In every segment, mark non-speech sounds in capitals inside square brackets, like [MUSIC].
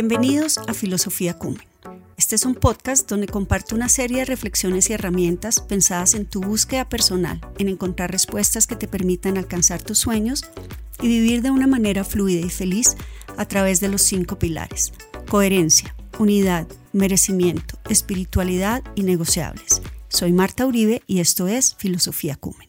Bienvenidos a Filosofía Cumen. Este es un podcast donde comparto una serie de reflexiones y herramientas pensadas en tu búsqueda personal, en encontrar respuestas que te permitan alcanzar tus sueños y vivir de una manera fluida y feliz a través de los cinco pilares. Coherencia, unidad, merecimiento, espiritualidad y negociables. Soy Marta Uribe y esto es Filosofía Cumen.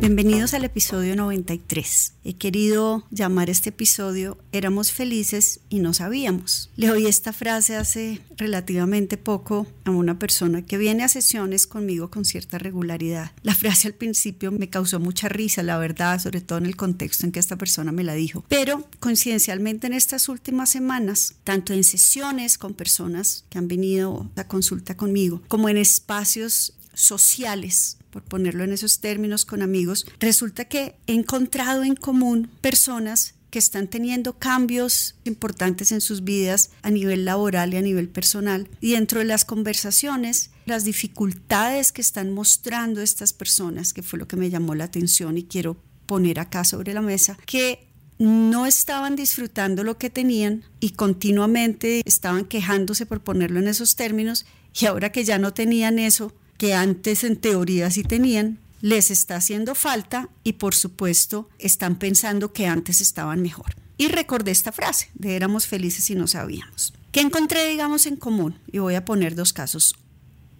Bienvenidos al episodio 93. He querido llamar este episodio Éramos felices y no sabíamos. Le oí esta frase hace relativamente poco a una persona que viene a sesiones conmigo con cierta regularidad. La frase al principio me causó mucha risa, la verdad, sobre todo en el contexto en que esta persona me la dijo. Pero coincidencialmente en estas últimas semanas, tanto en sesiones con personas que han venido a consulta conmigo, como en espacios sociales por ponerlo en esos términos con amigos, resulta que he encontrado en común personas que están teniendo cambios importantes en sus vidas a nivel laboral y a nivel personal. Y dentro de las conversaciones, las dificultades que están mostrando estas personas, que fue lo que me llamó la atención y quiero poner acá sobre la mesa, que no estaban disfrutando lo que tenían y continuamente estaban quejándose por ponerlo en esos términos y ahora que ya no tenían eso, que antes en teoría sí tenían, les está haciendo falta y por supuesto están pensando que antes estaban mejor. Y recordé esta frase de éramos felices y no sabíamos. ¿Qué encontré, digamos, en común? Y voy a poner dos casos,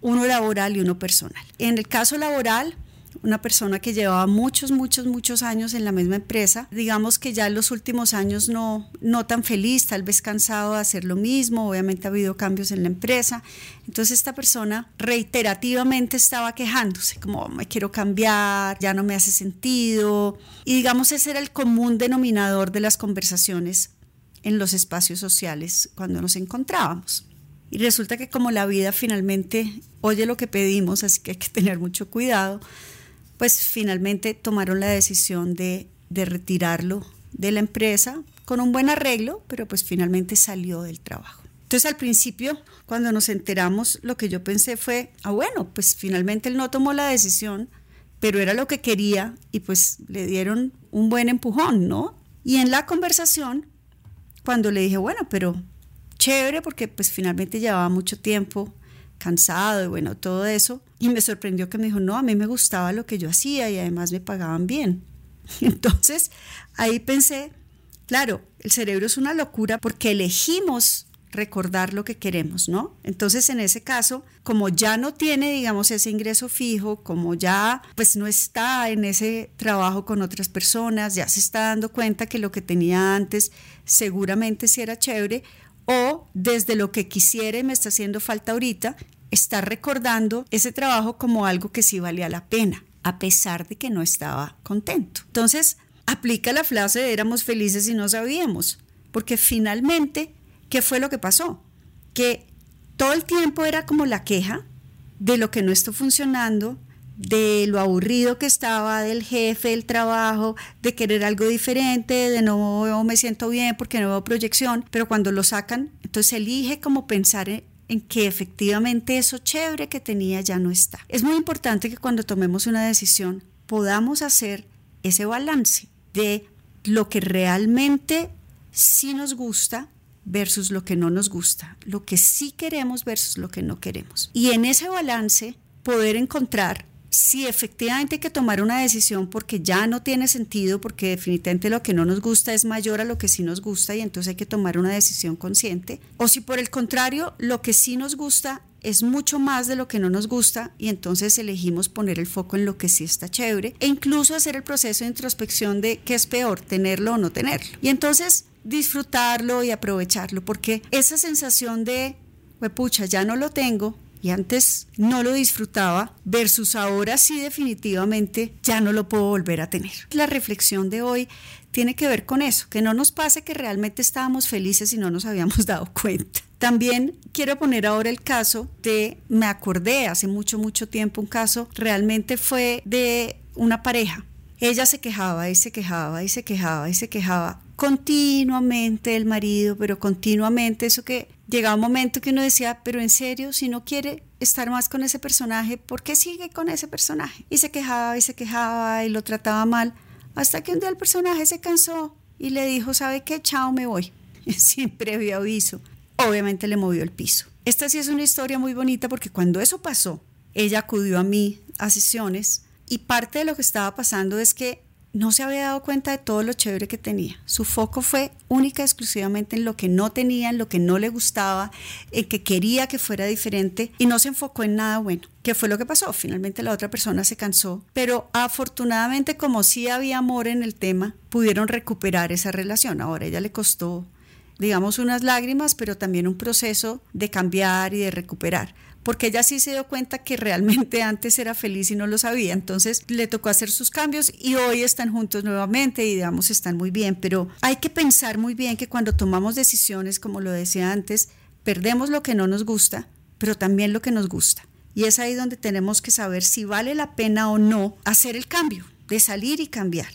uno laboral y uno personal. En el caso laboral, una persona que llevaba muchos, muchos, muchos años en la misma empresa, digamos que ya en los últimos años no, no tan feliz, tal vez cansado de hacer lo mismo, obviamente ha habido cambios en la empresa, entonces esta persona reiterativamente estaba quejándose, como me quiero cambiar, ya no me hace sentido, y digamos ese era el común denominador de las conversaciones en los espacios sociales cuando nos encontrábamos. Y resulta que como la vida finalmente oye lo que pedimos, así que hay que tener mucho cuidado, pues finalmente tomaron la decisión de, de retirarlo de la empresa con un buen arreglo, pero pues finalmente salió del trabajo. Entonces al principio, cuando nos enteramos, lo que yo pensé fue, ah bueno, pues finalmente él no tomó la decisión, pero era lo que quería y pues le dieron un buen empujón, ¿no? Y en la conversación, cuando le dije, bueno, pero chévere porque pues finalmente llevaba mucho tiempo cansado y bueno, todo eso. Y me sorprendió que me dijo, no, a mí me gustaba lo que yo hacía y además me pagaban bien. [LAUGHS] Entonces ahí pensé, claro, el cerebro es una locura porque elegimos recordar lo que queremos, ¿no? Entonces, en ese caso, como ya no tiene, digamos, ese ingreso fijo, como ya pues no está en ese trabajo con otras personas, ya se está dando cuenta que lo que tenía antes seguramente sí era chévere, o desde lo que quisiera me está haciendo falta ahorita, está recordando ese trabajo como algo que sí valía la pena, a pesar de que no estaba contento. Entonces, aplica la frase de éramos felices y no sabíamos, porque finalmente, ¿qué fue lo que pasó? Que todo el tiempo era como la queja de lo que no está funcionando, de lo aburrido que estaba, del jefe, del trabajo, de querer algo diferente, de no me siento bien porque no veo proyección, pero cuando lo sacan, entonces elige como pensar en, en que efectivamente eso chévere que tenía ya no está. Es muy importante que cuando tomemos una decisión podamos hacer ese balance de lo que realmente sí nos gusta versus lo que no nos gusta, lo que sí queremos versus lo que no queremos. Y en ese balance poder encontrar si efectivamente hay que tomar una decisión porque ya no tiene sentido, porque definitivamente lo que no nos gusta es mayor a lo que sí nos gusta y entonces hay que tomar una decisión consciente, o si por el contrario lo que sí nos gusta es mucho más de lo que no nos gusta y entonces elegimos poner el foco en lo que sí está chévere e incluso hacer el proceso de introspección de qué es peor, tenerlo o no tenerlo. Y entonces disfrutarlo y aprovecharlo, porque esa sensación de, pucha, ya no lo tengo, y antes no lo disfrutaba versus ahora sí definitivamente ya no lo puedo volver a tener. La reflexión de hoy tiene que ver con eso, que no nos pase que realmente estábamos felices y no nos habíamos [LAUGHS] dado cuenta. También quiero poner ahora el caso de, me acordé hace mucho, mucho tiempo, un caso realmente fue de una pareja. Ella se quejaba y se quejaba y se quejaba y se quejaba continuamente del marido, pero continuamente eso que llegaba un momento que uno decía, pero en serio, si no quiere estar más con ese personaje, ¿por qué sigue con ese personaje? Y se quejaba y se quejaba y lo trataba mal, hasta que un día el personaje se cansó y le dijo, ¿sabe qué? Chao, me voy. [LAUGHS] Sin previo aviso. Obviamente le movió el piso. Esta sí es una historia muy bonita porque cuando eso pasó, ella acudió a mí a sesiones y parte de lo que estaba pasando es que no se había dado cuenta de todo lo chévere que tenía. Su foco fue única y exclusivamente en lo que no tenía, en lo que no le gustaba, en que quería que fuera diferente y no se enfocó en nada bueno. ¿Qué fue lo que pasó? Finalmente la otra persona se cansó, pero afortunadamente como sí había amor en el tema, pudieron recuperar esa relación. Ahora ella le costó digamos unas lágrimas, pero también un proceso de cambiar y de recuperar porque ella sí se dio cuenta que realmente antes era feliz y no lo sabía, entonces le tocó hacer sus cambios y hoy están juntos nuevamente y digamos están muy bien, pero hay que pensar muy bien que cuando tomamos decisiones, como lo decía antes, perdemos lo que no nos gusta, pero también lo que nos gusta. Y es ahí donde tenemos que saber si vale la pena o no hacer el cambio, de salir y cambiar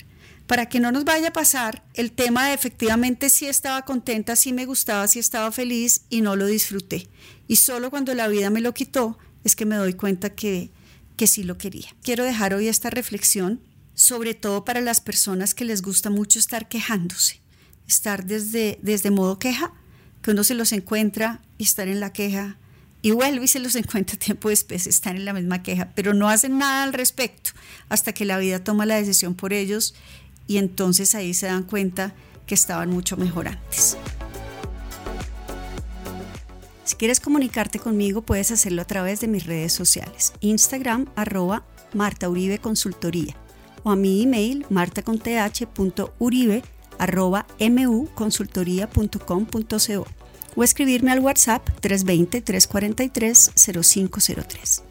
para que no nos vaya a pasar el tema de efectivamente si estaba contenta, si me gustaba, si estaba feliz y no lo disfruté. Y solo cuando la vida me lo quitó es que me doy cuenta que, que sí lo quería. Quiero dejar hoy esta reflexión, sobre todo para las personas que les gusta mucho estar quejándose, estar desde, desde modo queja, que uno se los encuentra y estar en la queja y vuelve y se los [LAUGHS] encuentra tiempo después, están en la misma queja, pero no hacen nada al respecto hasta que la vida toma la decisión por ellos y entonces ahí se dan cuenta que estaban mucho mejor antes. Si quieres comunicarte conmigo puedes hacerlo a través de mis redes sociales, Instagram arroba Marta Uribe Consultoría o a mi email martaconth.uribe arroba muconsultoría.com.co o escribirme al WhatsApp 320-343-0503.